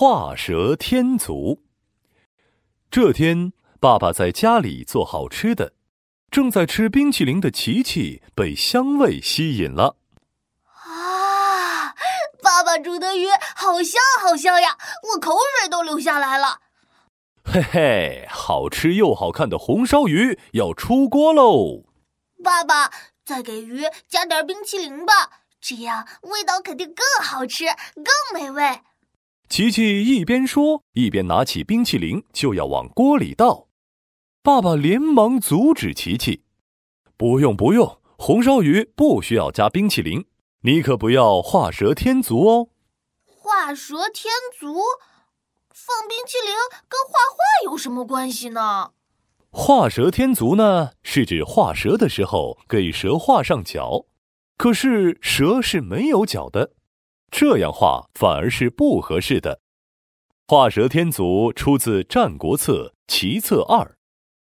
画蛇添足。这天，爸爸在家里做好吃的，正在吃冰淇淋的琪琪被香味吸引了。啊，爸爸煮的鱼好香好香呀，我口水都流下来了。嘿嘿，好吃又好看的红烧鱼要出锅喽！爸爸，再给鱼加点冰淇淋吧，这样味道肯定更好吃，更美味。琪琪一边说，一边拿起冰淇淋就要往锅里倒。爸爸连忙阻止琪琪：“不用不用，红烧鱼不需要加冰淇淋，你可不要画蛇添足哦。”画蛇添足。放冰淇淋跟画画有什么关系呢？画蛇添足呢，是指画蛇的时候给蛇画上脚，可是蛇是没有脚的，这样画反而是不合适的。画蛇添足出自《战国策·齐策二》。